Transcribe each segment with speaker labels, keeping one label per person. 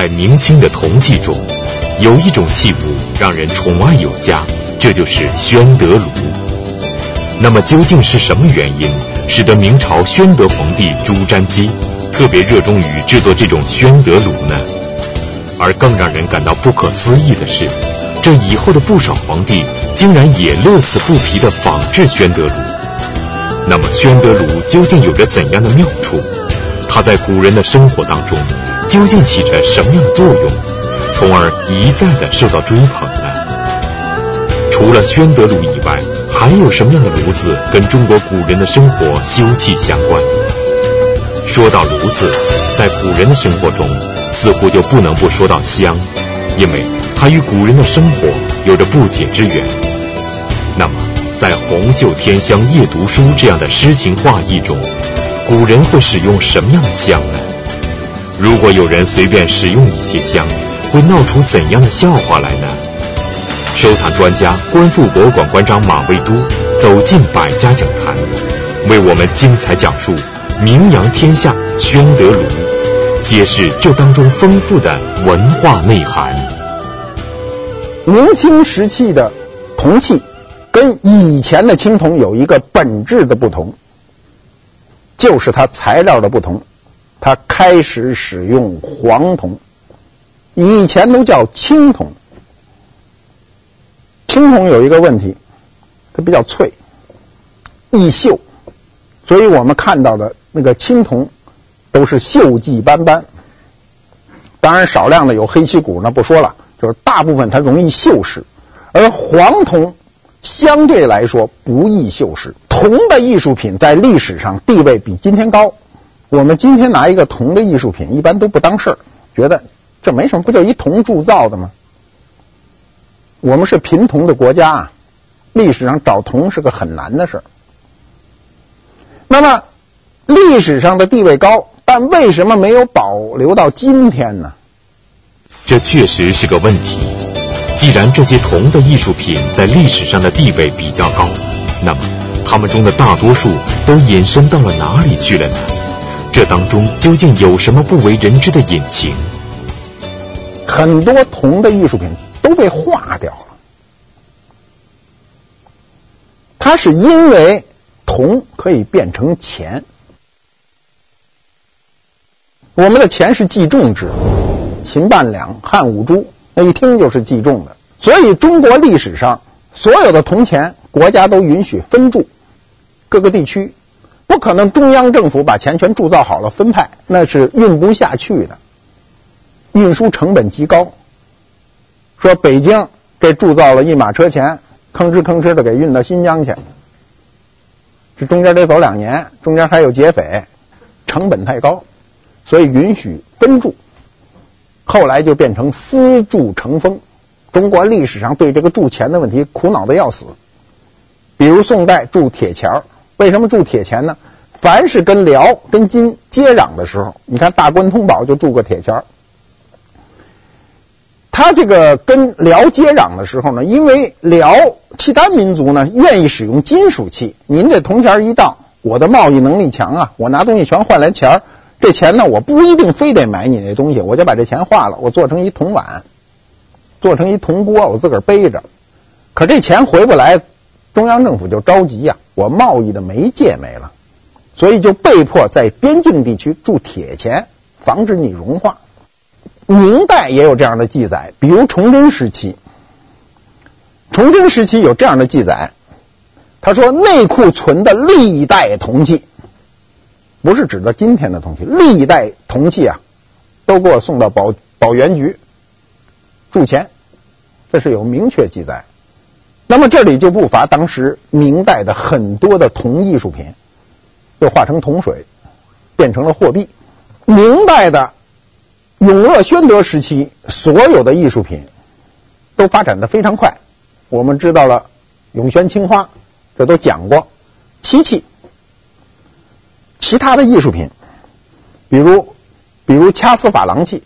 Speaker 1: 在明清的铜器中，有一种器物让人宠爱有加，这就是宣德炉。那么究竟是什么原因，使得明朝宣德皇帝朱瞻基特别热衷于制作这种宣德炉呢？而更让人感到不可思议的是，这以后的不少皇帝竟然也乐此不疲地仿制宣德炉。那么宣德炉究竟有着怎样的妙处？它在古人的生活当中究竟起着什么样的作用，从而一再的受到追捧呢？除了宣德炉以外，还有什么样的炉子跟中国古人的生活休戚相关？说到炉子，在古人的生活中，似乎就不能不说到香，因为它与古人的生活有着不解之缘。那么，在“红袖添香夜读书”这样的诗情画意中，古人会使用什么样的香呢？如果有人随便使用一些香，会闹出怎样的笑话来呢？收藏专家、观复博物馆馆长马未都走进百家讲坛，为我们精彩讲述。名扬天下，宣德炉，揭示这当中丰富的文化内涵。
Speaker 2: 明清时期的铜器跟以前的青铜有一个本质的不同，就是它材料的不同。它开始使用黄铜，以前都叫青铜。青铜有一个问题，它比较脆，易锈。所以我们看到的那个青铜都是锈迹斑斑，当然少量的有黑漆骨，那不说了，就是大部分它容易锈蚀，而黄铜相对来说不易锈蚀。铜的艺术品在历史上地位比今天高，我们今天拿一个铜的艺术品一般都不当事儿，觉得这没什么，不就一铜铸造的吗？我们是贫铜的国家啊，历史上找铜是个很难的事儿。那么，历史上的地位高，但为什么没有保留到今天呢？
Speaker 1: 这确实是个问题。既然这些铜的艺术品在历史上的地位比较高，那么它们中的大多数都隐身到了哪里去了呢？这当中究竟有什么不为人知的隐情？
Speaker 2: 很多铜的艺术品都被化掉了，它是因为。铜可以变成钱，我们的钱是计重制，秦半两、汉五铢，那一听就是计重的。所以中国历史上所有的铜钱，国家都允许分铸，各个地区不可能中央政府把钱全铸造好了分派，那是运不下去的，运输成本极高。说北京这铸造了一马车钱，吭哧吭哧的给运到新疆去。这中间得走两年，中间还有劫匪，成本太高，所以允许分铸。后来就变成私铸成风。中国历史上对这个铸钱的问题苦恼的要死。比如宋代铸铁钱，为什么铸铁钱呢？凡是跟辽、跟金接壤的时候，你看大关通宝就铸个铁钱。他这个跟辽接壤的时候呢，因为辽契丹民族呢愿意使用金属器，您这铜钱一到，我的贸易能力强啊，我拿东西全换来钱这钱呢我不一定非得买你那东西，我就把这钱化了，我做成一铜碗，做成一铜锅，我自个儿背着。可这钱回不来，中央政府就着急呀，我贸易的媒介没了，所以就被迫在边境地区铸铁钱，防止你融化。明代也有这样的记载，比如崇祯时期。崇祯时期有这样的记载，他说内库存的历代铜器，不是指的今天的铜器，历代铜器啊，都给我送到保保元局铸钱，这是有明确记载。那么这里就不乏当时明代的很多的铜艺术品，又化成铜水，变成了货币。明代的。永乐、宣德时期，所有的艺术品都发展的非常快。我们知道了永宣青花，这都讲过。漆器，其他的艺术品，比如比如掐丝珐琅器，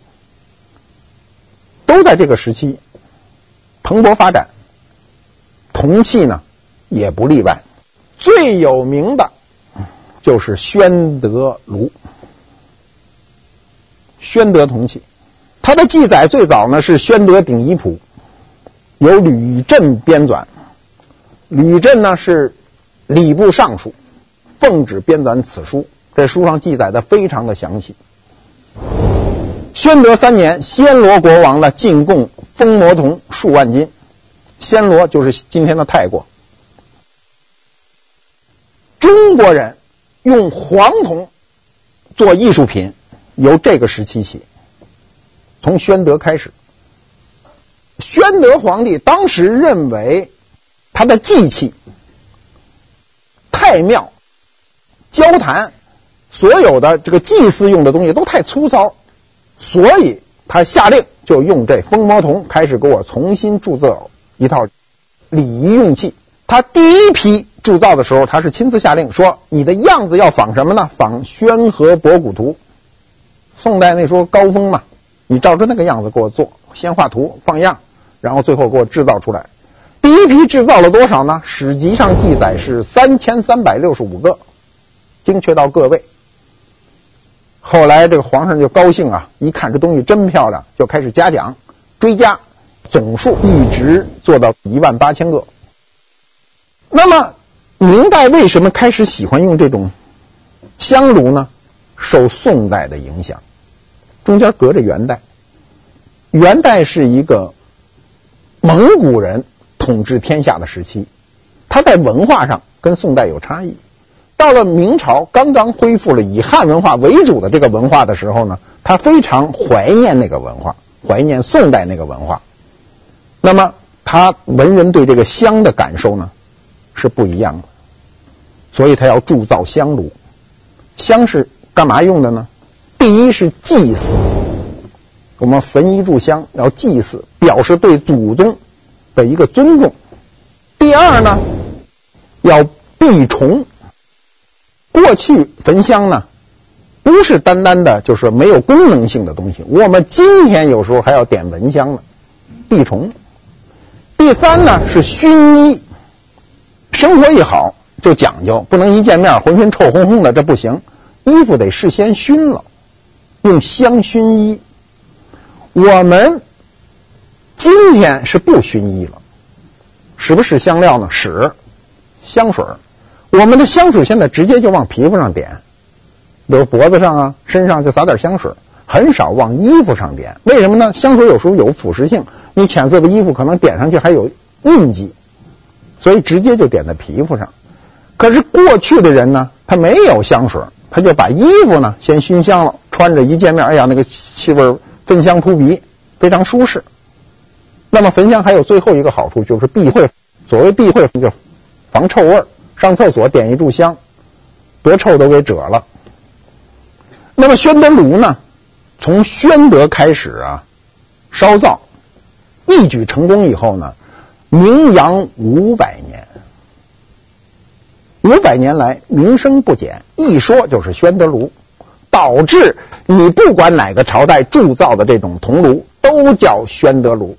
Speaker 2: 都在这个时期蓬勃发展。铜器呢，也不例外。最有名的就是宣德炉。宣德铜器，它的记载最早呢是《宣德鼎夷谱》，由吕震编纂。吕震呢是礼部尚书，奉旨编纂此书。这书上记载的非常的详细。宣德三年，暹罗国王呢进贡封魔铜数万斤。暹罗就是今天的泰国。中国人用黄铜做艺术品，由这个时期起，从宣德开始。宣德皇帝当时认为他的祭器、太庙、交坛。所有的这个祭祀用的东西都太粗糙，所以他下令就用这蜂魔铜开始给我重新铸造一套礼仪用器。他第一批铸造的时候，他是亲自下令说：“你的样子要仿什么呢？仿《宣和博古图》。宋代那时候高峰嘛，你照着那个样子给我做，先画图放样，然后最后给我制造出来。第一批制造了多少呢？史籍上记载是三千三百六十五个，精确到个位。后来这个皇上就高兴啊，一看这东西真漂亮，就开始嘉奖，追加，总数一直做到一万八千个。那么明代为什么开始喜欢用这种香炉呢？受宋代的影响，中间隔着元代，元代是一个蒙古人统治天下的时期，它在文化上跟宋代有差异。到了明朝，刚刚恢复了以汉文化为主的这个文化的时候呢，他非常怀念那个文化，怀念宋代那个文化。那么他文人对这个香的感受呢是不一样的，所以他要铸造香炉。香是干嘛用的呢？第一是祭祀，我们焚一炷香要祭祀，表示对祖宗的一个尊重。第二呢，要避虫。过去焚香呢，不是单单的就是没有功能性的东西。我们今天有时候还要点蚊香呢，避虫。第三呢是熏衣，生活一好就讲究，不能一见面浑身臭烘烘的，这不行。衣服得事先熏了，用香熏衣。我们今天是不熏衣了，使不使香料呢？使香水。我们的香水现在直接就往皮肤上点，比如脖子上啊、身上就撒点香水，很少往衣服上点。为什么呢？香水有时候有腐蚀性，你浅色的衣服可能点上去还有印记，所以直接就点在皮肤上。可是过去的人呢，他没有香水，他就把衣服呢先熏香了，穿着一见面，哎呀，那个气味芬香扑鼻，非常舒适。那么焚香还有最后一个好处就是避讳，所谓避讳就防臭味儿。上厕所点一炷香，多臭都给遮了。那么宣德炉呢？从宣德开始啊，烧造一举成功以后呢，名扬五百年，五百年来名声不减，一说就是宣德炉，导致你不管哪个朝代铸造的这种铜炉都叫宣德炉。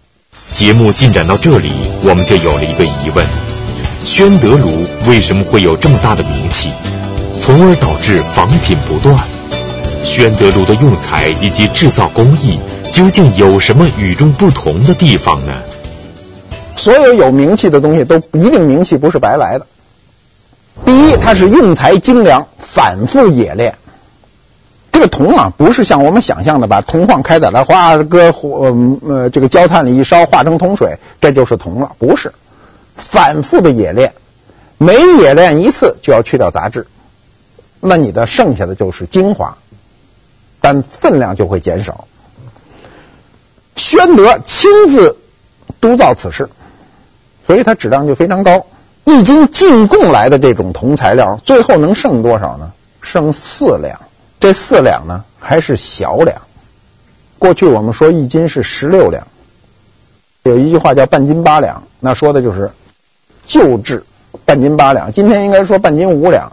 Speaker 1: 节目进展到这里，我们就有了一个疑问。宣德炉为什么会有这么大的名气，从而导致仿品不断？宣德炉的用材以及制造工艺究竟有什么与众不同的地方呢？
Speaker 2: 所有有名气的东西都一定名气不是白来的。第一，它是用材精良，反复冶炼。这个铜啊，不是像我们想象的把铜矿开采了，花搁呃呃这个焦炭里一烧，化成铜水，这就是铜了，不是。反复的冶炼，每冶炼一次就要去掉杂质，那你的剩下的就是精华，但分量就会减少。宣德亲自督造此事，所以它质量就非常高。一斤进贡来的这种铜材料，最后能剩多少呢？剩四两。这四两呢，还是小两。过去我们说一斤是十六两，有一句话叫半斤八两，那说的就是。旧制半斤八两，今天应该说半斤五两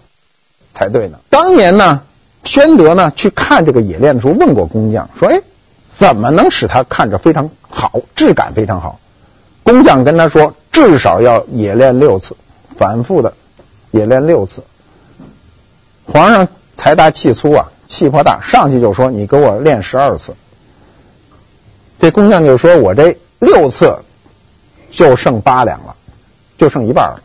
Speaker 2: 才对呢。当年呢，宣德呢去看这个冶炼的时候，问过工匠说：“哎，怎么能使它看着非常好，质感非常好？”工匠跟他说：“至少要冶炼六次，反复的冶炼六次。”皇上财大气粗啊，气魄大，上去就说：“你给我炼十二次。”这工匠就说：“我这六次就剩八两了，就剩一半了。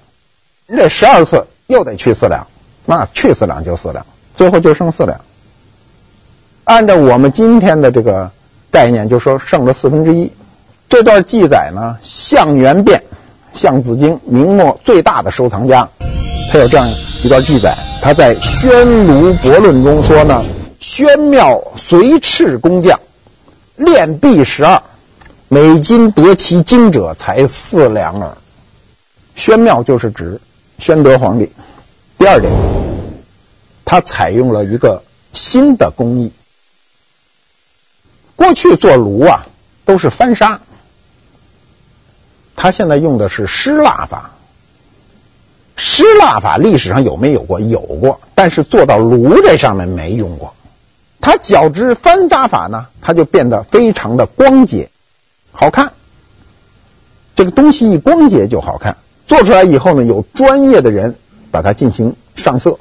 Speaker 2: 这十二次又得去四两，那去四两就四两，最后就剩四两。按照我们今天的这个概念，就说剩了四分之一。这段记载呢，项元汴，项子京，明末最大的收藏家，他有这样一段记载，他在《宣卢博论》中说呢：宣庙随敕工匠。”炼璧十二，每斤得其精者才四两耳。宣庙就是指宣德皇帝。第二点，他采用了一个新的工艺。过去做炉啊都是翻砂，他现在用的是湿蜡法。湿蜡法历史上有没有过？有过，但是做到炉这上面没用过。它较之翻砂法呢，它就变得非常的光洁，好看。这个东西一光洁就好看，做出来以后呢，有专业的人把它进行上色。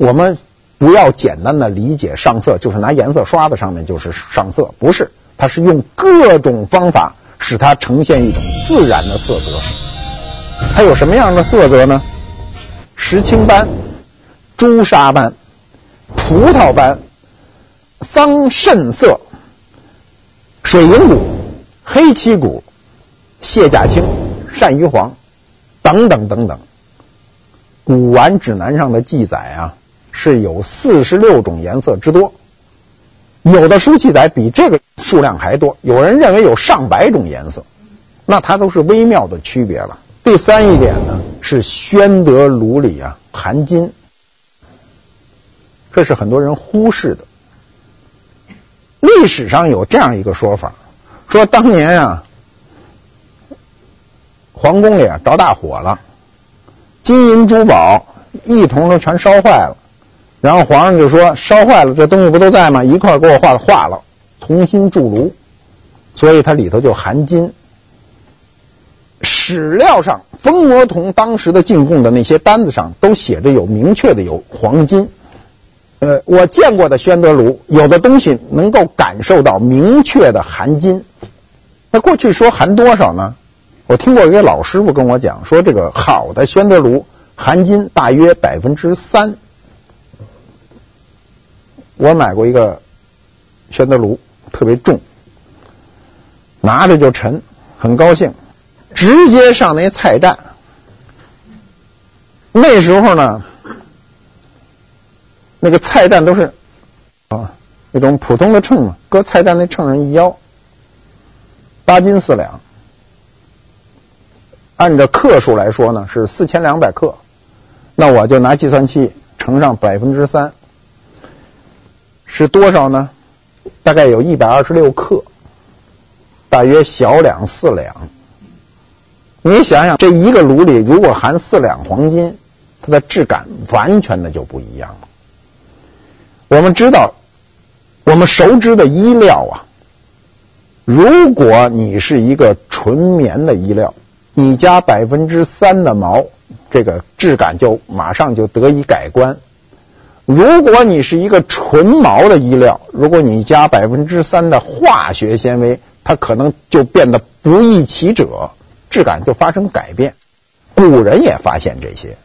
Speaker 2: 我们不要简单的理解上色就是拿颜色刷在上面就是上色，不是，它是用各种方法使它呈现一种自然的色泽。它有什么样的色泽呢？石青斑、朱砂斑、葡萄斑。桑葚色、水银古、黑漆古、卸甲青、鳝鱼黄等等等等，古玩指南上的记载啊，是有四十六种颜色之多，有的书记载比这个数量还多，有人认为有上百种颜色，那它都是微妙的区别了。第三一点呢，是宣德炉里啊含金，这是很多人忽视的。历史上有这样一个说法，说当年啊，皇宫里啊着大火了，金银珠宝一同都全烧坏了，然后皇上就说烧坏了，这东西不都在吗？一块给我化化了，重新铸炉，所以它里头就含金。史料上，封魔铜当时的进贡的那些单子上都写着有明确的有黄金。呃，我见过的宣德炉，有的东西能够感受到明确的含金。那过去说含多少呢？我听过一个老师傅跟我讲，说这个好的宣德炉含金大约百分之三。我买过一个宣德炉，特别重，拿着就沉，很高兴，直接上那菜站。那时候呢。那个菜站都是啊，那种普通的秤嘛，搁菜站那秤上一腰，八斤四两，按照克数来说呢是四千两百克，那我就拿计算器乘上百分之三，是多少呢？大概有一百二十六克，大约小两四两。你想想，这一个炉里如果含四两黄金，它的质感完全的就不一样了。我们知道，我们熟知的衣料啊，如果你是一个纯棉的衣料，你加百分之三的毛，这个质感就马上就得以改观；如果你是一个纯毛的衣料，如果你加百分之三的化学纤维，它可能就变得不易起褶，质感就发生改变。古人也发现这些，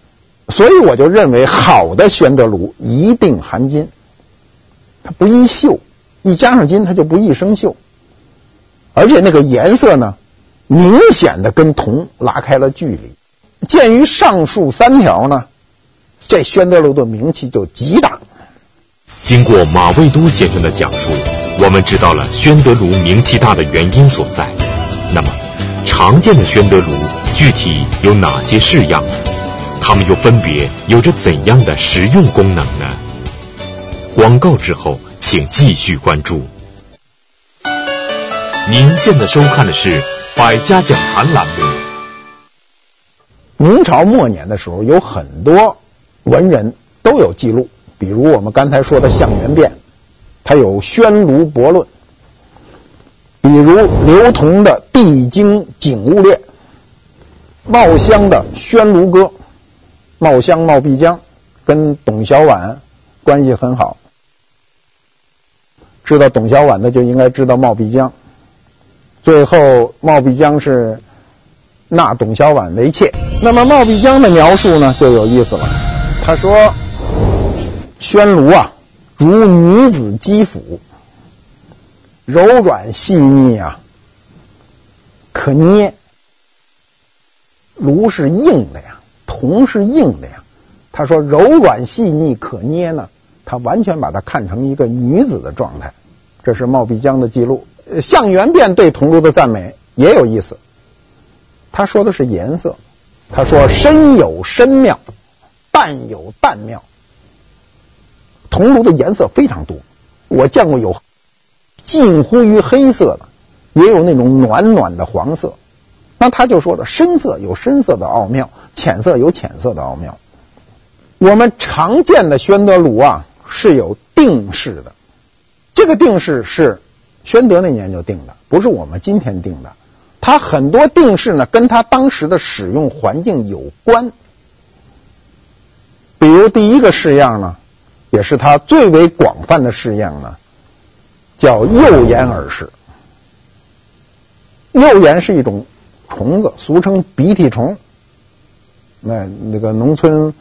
Speaker 2: 所以我就认为好的宣德炉一定含金。它不易锈，一加上金，它就不易生锈，而且那个颜色呢，明显的跟铜拉开了距离。鉴于上述三条呢，这宣德炉的名气就极大。
Speaker 1: 经过马未都先生的讲述，我们知道了宣德炉名气大的原因所在。那么，常见的宣德炉具体有哪些式样？它们又分别有着怎样的实用功能呢？广告之后，请继续关注。您现在收看的是《百家讲坛》栏目。
Speaker 2: 明朝末年的时候，有很多文人都有记录，比如我们刚才说的项元汴，他有《宣卢博论》；比如刘同的《帝京景物列》，茂香的《宣卢歌》，冒襄冒必江跟董小宛关系很好。知道董小宛的就应该知道冒必江。最后冒必江是纳董小宛为妾。那么冒必江的描述呢就有意思了，他说：“宣炉啊，如女子肌肤，柔软细腻啊，可捏。炉是硬的呀，铜是硬的呀。他说柔软细腻可捏呢，他完全把它看成一个女子的状态。这是冒必江的记录。项元汴对铜炉的赞美也有意思，他说的是颜色，他说深有深妙，淡有淡妙。铜炉的颜色非常多，我见过有近乎于黑色的，也有那种暖暖的黄色。那他就说了，深色有深色的奥妙，浅色有浅色的奥妙。我们常见的宣德炉啊是有定式的，这个定式是宣德那年就定的，不是我们今天定的。它很多定式呢跟它当时的使用环境有关。比如第一个式样呢，也是它最为广泛的式样呢，叫右眼耳式。右眼是一种。虫子俗称鼻涕虫，那那个农村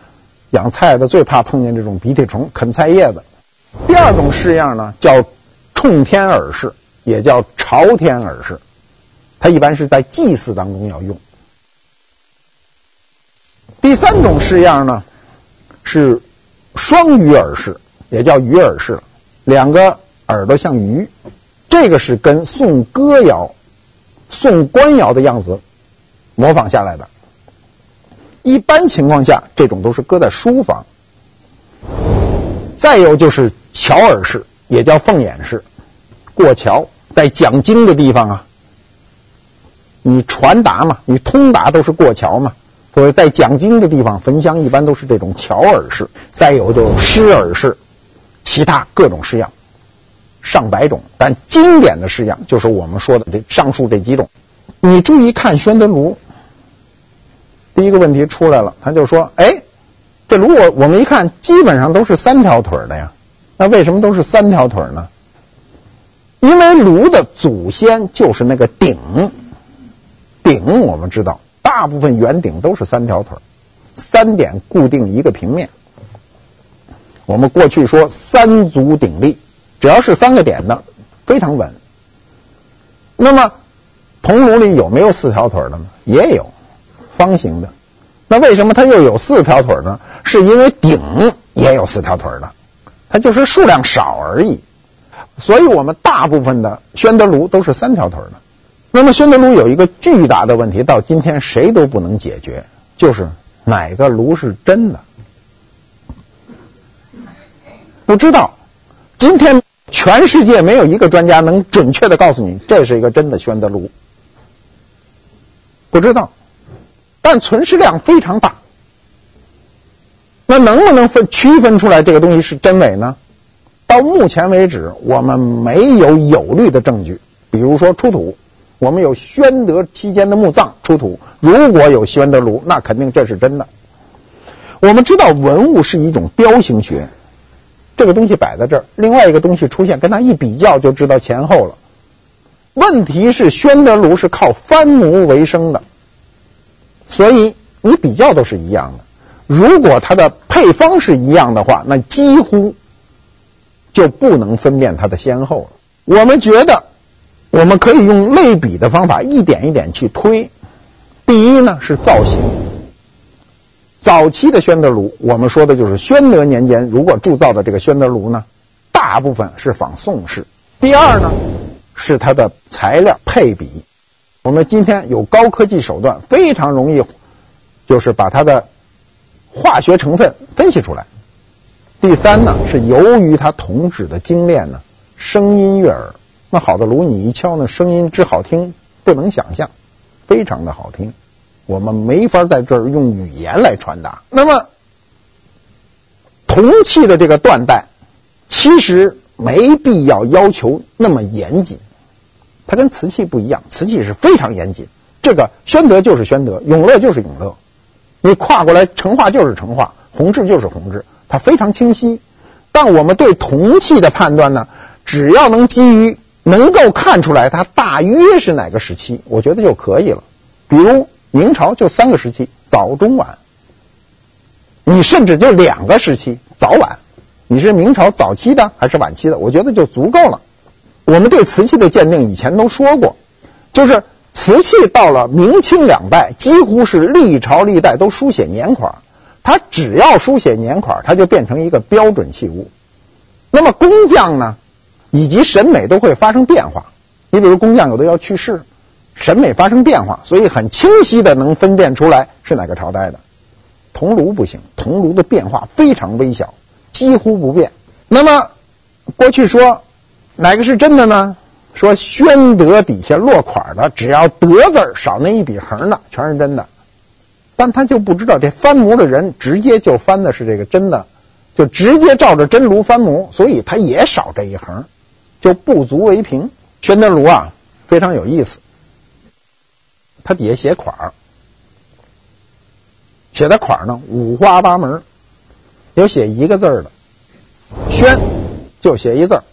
Speaker 2: 养菜的最怕碰见这种鼻涕虫，啃菜叶子。第二种式样呢，叫冲天耳式，也叫朝天耳式，它一般是在祭祀当中要用。第三种式样呢，是双鱼耳式，也叫鱼耳式，两个耳朵像鱼，这个是跟宋歌谣。宋官窑的样子模仿下来的，一般情况下，这种都是搁在书房。再有就是桥耳式，也叫凤眼式，过桥在讲经的地方啊，你传达嘛，你通达都是过桥嘛，所以在讲经的地方焚香一般都是这种巧耳式。再有就是狮耳式，其他各种式样。上百种，但经典的式样就是我们说的这上述这几种。你注意看宣德炉，第一个问题出来了，他就说：“哎，这炉我我们一看，基本上都是三条腿的呀。那为什么都是三条腿呢？因为炉的祖先就是那个鼎，鼎我们知道，大部分圆顶都是三条腿，三点固定一个平面。我们过去说三足鼎立。”只要是三个点的，非常稳。那么铜炉里有没有四条腿的呢？也有，方形的。那为什么它又有四条腿呢？是因为鼎也有四条腿的，它就是数量少而已。所以我们大部分的宣德炉都是三条腿的。那么宣德炉有一个巨大的问题，到今天谁都不能解决，就是哪个炉是真的，不知道。今天。全世界没有一个专家能准确的告诉你这是一个真的宣德炉，不知道，但存世量非常大。那能不能分区分出来这个东西是真伪呢？到目前为止，我们没有有力的证据。比如说出土，我们有宣德期间的墓葬出土，如果有宣德炉，那肯定这是真的。我们知道文物是一种标形学。这个东西摆在这儿，另外一个东西出现，跟它一比较就知道前后了。问题是宣德炉是靠翻模为生的，所以你比较都是一样的。如果它的配方是一样的话，那几乎就不能分辨它的先后了。我们觉得我们可以用类比的方法一点一点去推。第一呢是造型。早期的宣德炉，我们说的就是宣德年间如果铸造的这个宣德炉呢，大部分是仿宋式。第二呢，是它的材料配比，我们今天有高科技手段，非常容易，就是把它的化学成分分析出来。第三呢，是由于它铜质的精炼呢，声音悦耳。那好的炉，你一敲呢，声音之好听不能想象，非常的好听。我们没法在这儿用语言来传达。那么，铜器的这个断代，其实没必要要求那么严谨。它跟瓷器不一样，瓷器是非常严谨。这个宣德就是宣德，永乐就是永乐。你跨过来，成化就是成化，弘治就是弘治，它非常清晰。但我们对铜器的判断呢，只要能基于能够看出来它大约是哪个时期，我觉得就可以了。比如明朝就三个时期，早中晚。你甚至就两个时期，早晚。你是明朝早期的还是晚期的？我觉得就足够了。我们对瓷器的鉴定以前都说过，就是瓷器到了明清两代，几乎是历朝历代都书写年款。它只要书写年款，它就变成一个标准器物。那么工匠呢，以及审美都会发生变化。你比如工匠有的要去世，审美发生变化，所以很清晰的能分辨出来是哪个朝代的。铜炉不行，铜炉的变化非常微小，几乎不变。那么过去说哪个是真的呢？说宣德底下落款的，只要德字少那一笔横的，全是真的。但他就不知道这翻模的人直接就翻的是这个真的，就直接照着真炉翻模，所以他也少这一横，就不足为凭。宣德炉啊，非常有意思，它底下写款儿写的款儿呢五花八门，有写一个字儿的，宣就写一字儿。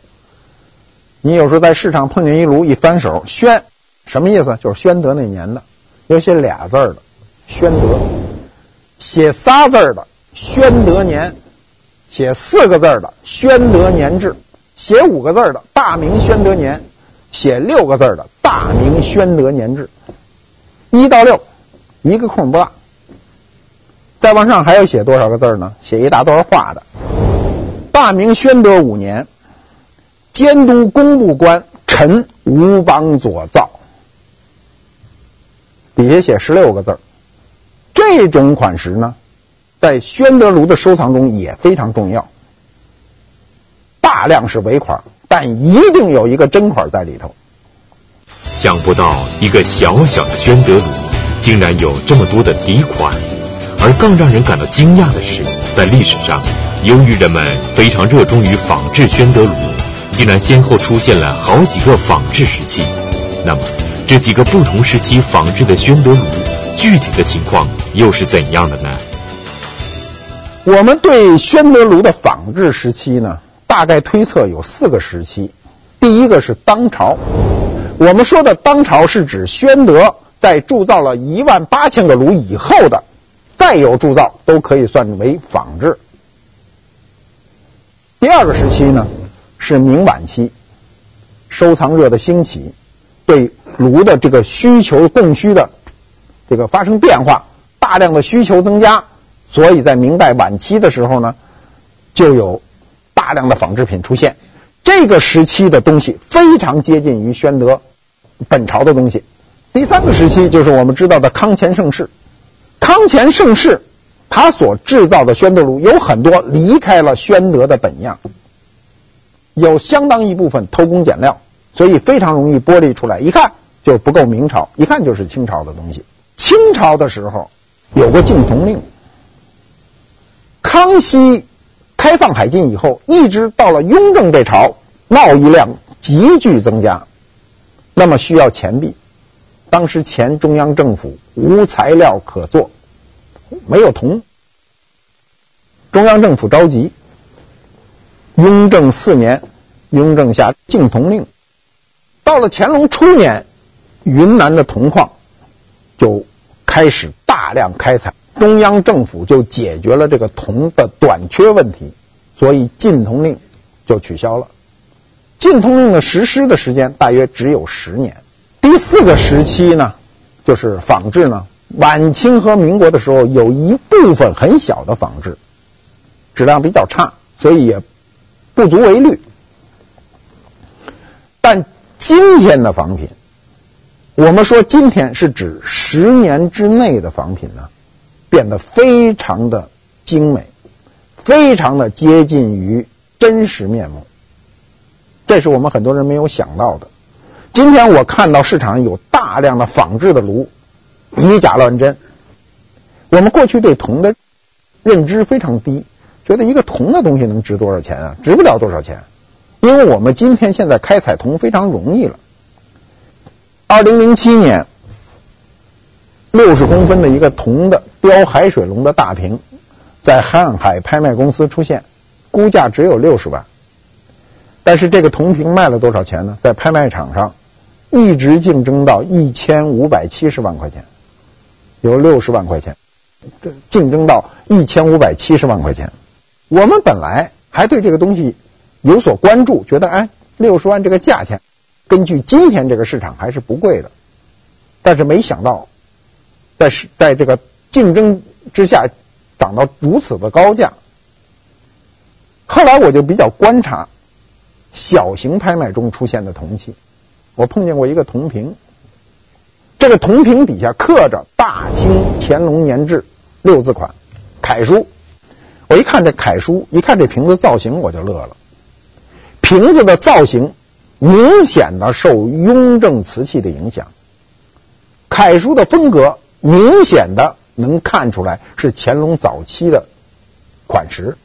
Speaker 2: 你有时候在市场碰见一炉，一翻手，宣什么意思？就是宣德那年的。有写俩字儿的，宣德；写仨字儿的，宣德年；写四个字儿的，宣德年制；写五个字的，大明宣德年；写六个字的，大明宣德年制。一到六，一个空不落。再往上还要写多少个字呢？写一大段话的。大明宣德五年，监督工部官陈吴邦佐造，底下写十六个字。这种款式呢，在宣德炉的收藏中也非常重要。大量是伪款，但一定有一个真款在里头。
Speaker 1: 想不到一个小小的宣德炉，竟然有这么多的底款。而更让人感到惊讶的是，在历史上，由于人们非常热衷于仿制宣德炉，竟然先后出现了好几个仿制时期。那么，这几个不同时期仿制的宣德炉，具体的情况又是怎样的呢？
Speaker 2: 我们对宣德炉的仿制时期呢，大概推测有四个时期。第一个是当朝，我们说的当朝是指宣德在铸造了一万八千个炉以后的。再有铸造都可以算为仿制。第二个时期呢，是明晚期，收藏热的兴起，对炉的这个需求供需的这个发生变化，大量的需求增加，所以在明代晚期的时候呢，就有大量的仿制品出现。这个时期的东西非常接近于宣德本朝的东西。第三个时期就是我们知道的康乾盛世。康乾盛世，他所制造的宣德炉有很多离开了宣德的本样，有相当一部分偷工减料，所以非常容易剥离出来，一看就不够明朝，一看就是清朝的东西。清朝的时候有个禁铜令，康熙开放海禁以后，一直到了雍正这朝，贸易量急剧增加，那么需要钱币。当时前中央政府无材料可做，没有铜，中央政府着急。雍正四年，雍正下禁铜令。到了乾隆初年，云南的铜矿就开始大量开采，中央政府就解决了这个铜的短缺问题，所以禁铜令就取消了。禁铜令的实施的时间大约只有十年。第四个时期呢，就是仿制呢。晚清和民国的时候，有一部分很小的仿制，质量比较差，所以也不足为虑。但今天的仿品，我们说今天是指十年之内的仿品呢，变得非常的精美，非常的接近于真实面目。这是我们很多人没有想到的。今天我看到市场上有大量的仿制的炉，以假乱真。我们过去对铜的认知非常低，觉得一个铜的东西能值多少钱啊？值不了多少钱，因为我们今天现在开采铜非常容易了。二零零七年，六十公分的一个铜的标海水龙的大瓶，在瀚海拍卖公司出现，估价只有六十万。但是这个铜瓶卖了多少钱呢？在拍卖场上一直竞争到一千五百七十万块钱，有六十万块钱，这竞争到一千五百七十万块钱。我们本来还对这个东西有所关注，觉得哎，六十万这个价钱，根据今天这个市场还是不贵的。但是没想到，在是在这个竞争之下涨到如此的高价。后来我就比较观察小型拍卖中出现的铜器，我碰见过一个铜瓶，这个铜瓶底下刻着“大清乾隆年制”六字款楷书。我一看这楷书，一看这瓶子造型，我就乐了。瓶子的造型明显的受雍正瓷器的影响，楷书的风格明显的能看出来是乾隆早期的款式。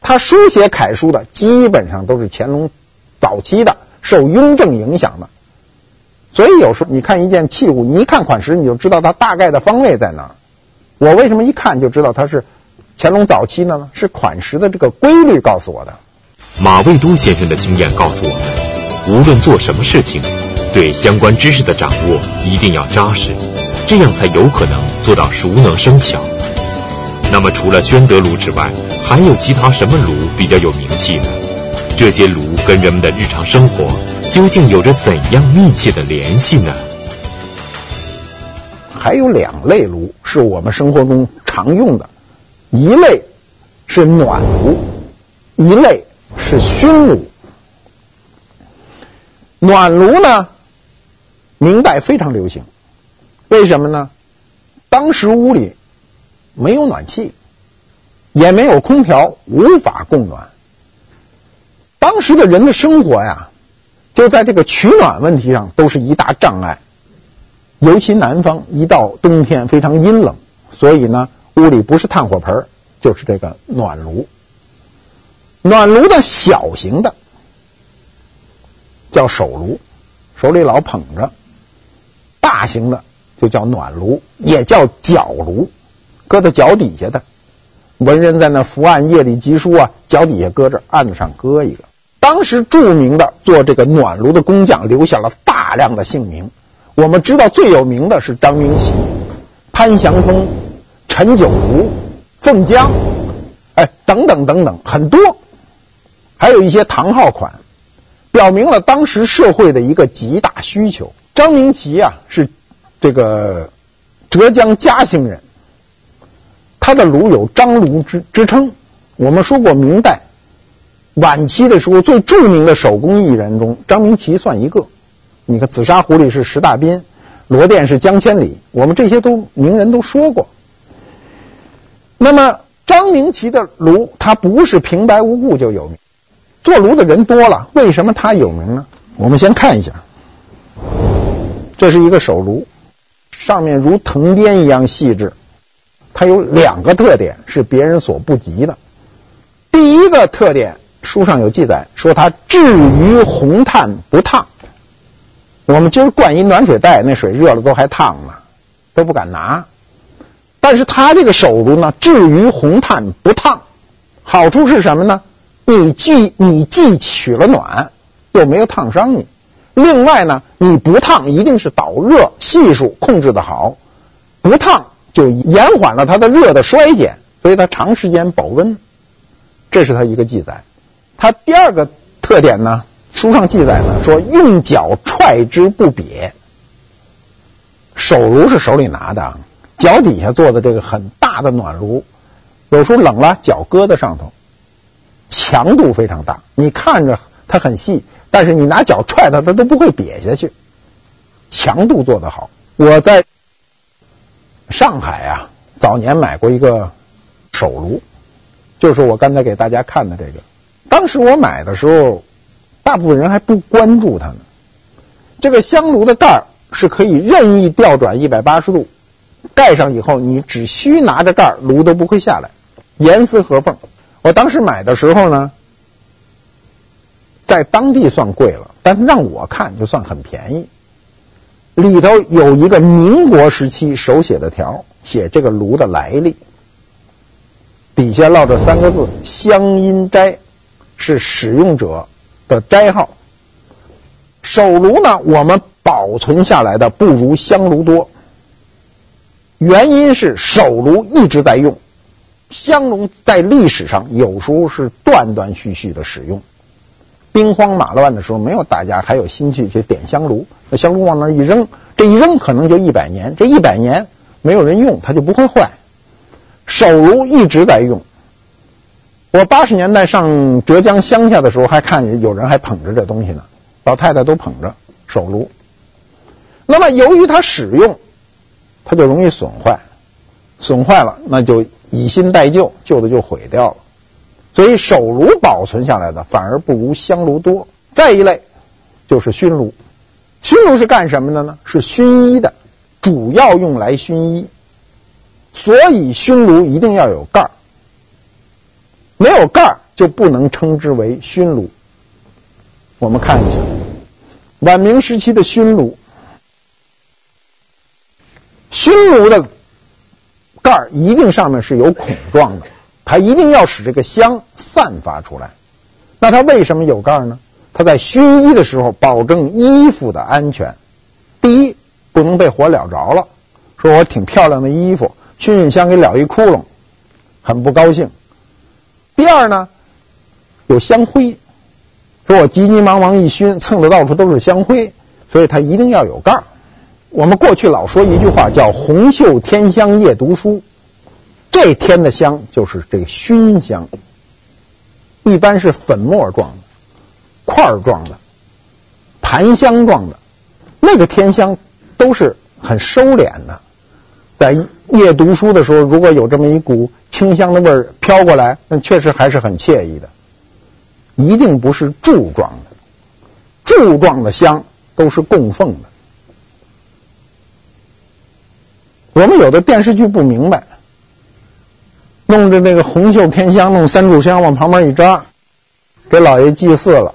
Speaker 2: 他书写楷书的基本上都是乾隆早期的，受雍正影响的，所以有时候你看一件器物，你一看款式，你就知道它大概的方位在哪儿。我为什么一看就知道它是乾隆早期的呢？是款式的这个规律告诉我的。
Speaker 1: 马未都先生的经验告诉我们，无论做什么事情，对相关知识的掌握一定要扎实，这样才有可能做到熟能生巧。那么除了宣德炉之外，还有其他什么炉比较有名气呢？这些炉跟人们的日常生活究竟有着怎样密切的联系呢？
Speaker 2: 还有两类炉是我们生活中常用的，一类是暖炉，一类是熏炉。暖炉呢，明代非常流行，为什么呢？当时屋里。没有暖气，也没有空调，无法供暖。当时的人的生活呀，就在这个取暖问题上都是一大障碍。尤其南方一到冬天非常阴冷，所以呢，屋里不是炭火盆，就是这个暖炉。暖炉的小型的叫手炉，手里老捧着；大型的就叫暖炉，也叫脚炉。搁在脚底下的，文人在那伏案夜里集书啊，脚底下搁着，案子上搁一个。当时著名的做这个暖炉的工匠留下了大量的姓名，我们知道最有名的是张明奇、潘祥峰、陈九如、凤江，哎，等等等等，很多，还有一些唐号款，表明了当时社会的一个极大需求。张明奇啊，是这个浙江嘉兴人。他的炉有张炉之之称。我们说过，明代晚期的时候，最著名的手工艺人中，张明奇算一个。你看，紫砂壶里是石大彬，螺鈿是江千里，我们这些都名人都说过。那么，张明奇的炉，他不是平白无故就有名。做炉的人多了，为什么他有名呢？我们先看一下，这是一个手炉，上面如藤编一样细致。它有两个特点是别人所不及的。第一个特点，书上有记载，说它置于红炭不烫。我们今儿灌一暖水袋，那水热了都还烫呢，都不敢拿。但是它这个手炉呢，置于红炭不烫，好处是什么呢？你既你既取了暖，又没有烫伤你。另外呢，你不烫一定是导热系数控制得好，不烫。就延缓了它的热的衰减，所以它长时间保温，这是它一个记载。它第二个特点呢，书上记载呢说用脚踹之不瘪。手炉是手里拿的，脚底下做的这个很大的暖炉，有时候冷了脚搁在上头，强度非常大。你看着它很细，但是你拿脚踹它，它都不会瘪下去，强度做得好。我在。上海啊，早年买过一个手炉，就是我刚才给大家看的这个。当时我买的时候，大部分人还不关注它呢。这个香炉的盖儿是可以任意调转一百八十度，盖上以后，你只需拿着盖儿，炉都不会下来，严丝合缝。我当时买的时候呢，在当地算贵了，但是让我看就算很便宜。里头有一个民国时期手写的条，写这个炉的来历，底下落着三个字“香阴斋”，是使用者的斋号。手炉呢，我们保存下来的不如香炉多，原因是手炉一直在用，香炉在历史上有时候是断断续续的使用。兵荒马乱的时候，没有大家还有心去去点香炉，那香炉往那一扔，这一扔可能就一百年，这一百年没有人用，它就不会坏。手炉一直在用。我八十年代上浙江乡下的时候，还看有人还捧着这东西呢，老太太都捧着手炉。那么由于它使用，它就容易损坏，损坏了那就以新代旧，旧的就毁掉了。所以手炉保存下来的反而不如香炉多。再一类就是熏炉，熏炉是干什么的呢？是熏衣的，主要用来熏衣。所以熏炉一定要有盖儿，没有盖儿就不能称之为熏炉。我们看一下晚明时期的熏炉，熏炉的盖儿一定上面是有孔状的。它一定要使这个香散发出来。那它为什么有盖呢？它在熏衣的时候保证衣服的安全。第一，不能被火燎着了。说我挺漂亮的衣服，熏熏香给燎一窟窿，很不高兴。第二呢，有香灰。说我急急忙忙一熏，蹭的到处都是香灰，所以它一定要有盖。我们过去老说一句话叫“红袖添香夜读书”。这添的香就是这个熏香，一般是粉末状的、块状的、盘香状的，那个添香都是很收敛的。在夜读书的时候，如果有这么一股清香的味儿飘过来，那确实还是很惬意的。一定不是柱状的，柱状的香都是供奉的。我们有的电视剧不明白。弄着那个红袖添香，弄三炷香往旁边一扎，给老爷祭祀了。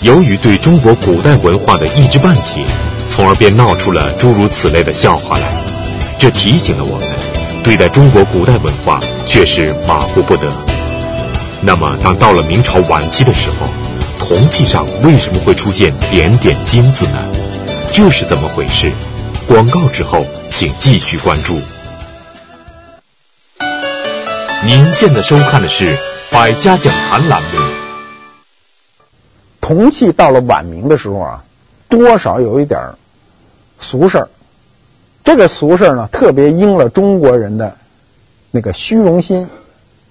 Speaker 1: 由于对中国古代文化的一知半解，从而便闹出了诸如此类的笑话来。这提醒了我们，对待中国古代文化确实马虎不得。那么，当到了明朝晚期的时候，铜器上为什么会出现点点金字呢？这是怎么回事？广告之后，请继续关注。您现在收看的是《百家讲坛》栏目。
Speaker 2: 铜器到了晚明的时候啊，多少有一点俗事儿。这个俗事儿呢，特别应了中国人的那个虚荣心，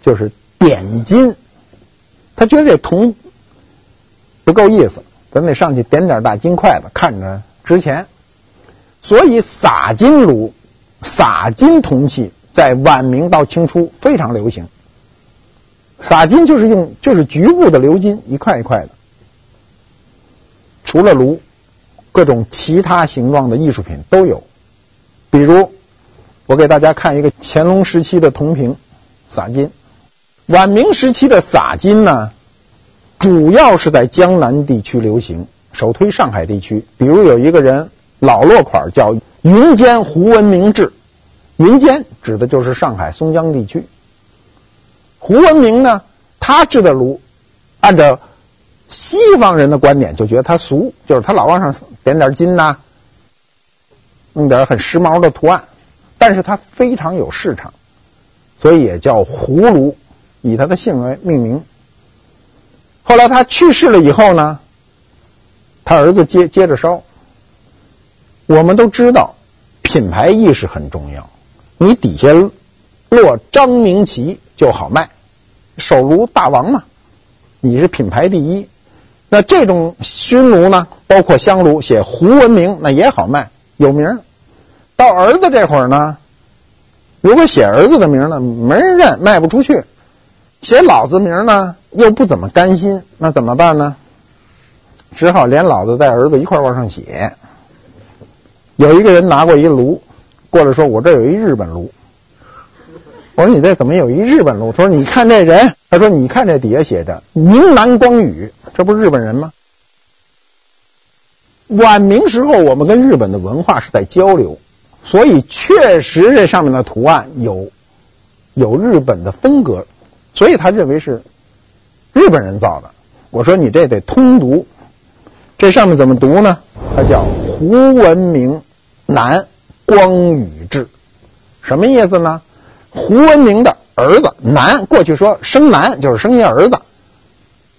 Speaker 2: 就是点金。他觉得这铜不够意思，咱得上去点点大金块子，看着值钱。所以洒金炉、洒金铜器。在晚明到清初非常流行，洒金就是用就是局部的鎏金，一块一块的。除了炉，各种其他形状的艺术品都有。比如，我给大家看一个乾隆时期的铜瓶洒金。晚明时期的洒金呢，主要是在江南地区流行，首推上海地区。比如有一个人老落款叫云间胡文明志。云间指的就是上海松江地区。胡文明呢，他制的炉，按照西方人的观点，就觉得他俗，就是他老往上点点金呐、弄点很时髦的图案，但是他非常有市场，所以也叫胡炉，以他的姓为命名。后来他去世了以后呢，他儿子接接着烧。我们都知道，品牌意识很重要。你底下落张明旗就好卖，手炉大王嘛，你是品牌第一。那这种熏炉呢，包括香炉，写胡文明那也好卖，有名。到儿子这会儿呢，如果写儿子的名呢，没人认，卖不出去；写老子名呢，又不怎么甘心，那怎么办呢？只好连老子带儿子一块往上写。有一个人拿过一炉。过来说：“我这有一日本炉。”我说：“你这怎么有一日本炉？”他说：“你看这人。”他说：“你看这底下写的明南光宇，这不是日本人吗？”晚明时候，我们跟日本的文化是在交流，所以确实这上面的图案有有日本的风格，所以他认为是日本人造的。我说你这得通读，这上面怎么读呢？它叫胡文明南光宇志，什么意思呢？胡文明的儿子南，过去说生南就是生一儿子，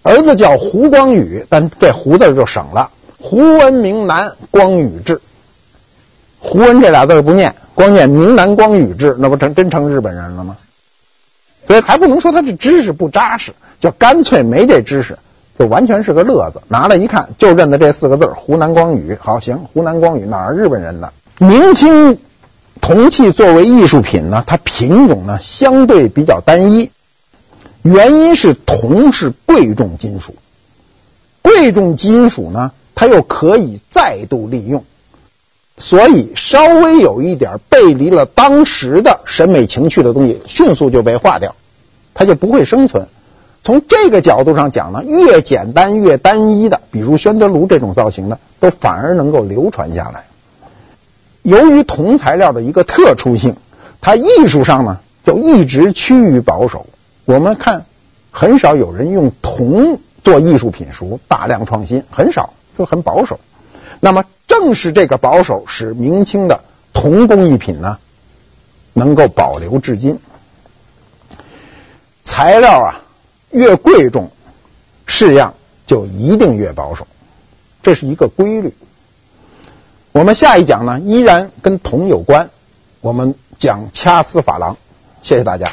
Speaker 2: 儿子叫胡光宇，但这胡字就省了。胡文明南光宇志，胡文这俩字不念，光念明南光宇志，那不成真成日本人了吗？所以还不能说他这知识不扎实，就干脆没这知识，就完全是个乐子。拿来一看，就认得这四个字湖南光宇。好，行，湖南光宇哪儿日本人的？明清铜器作为艺术品呢，它品种呢相对比较单一，原因是铜是贵重金属，贵重金属呢，它又可以再度利用，所以稍微有一点背离了当时的审美情趣的东西，迅速就被化掉。它就不会生存。从这个角度上讲呢，越简单越单一的，比如宣德炉这种造型呢，都反而能够流传下来。由于铜材料的一个特殊性，它艺术上呢就一直趋于保守。我们看，很少有人用铜做艺术品书，大量创新很少，就很保守。那么正是这个保守，使明清的铜工艺品呢能够保留至今。材料啊，越贵重，式样就一定越保守，这是一个规律。我们下一讲呢，依然跟铜有关，我们讲掐丝珐琅。谢谢大家。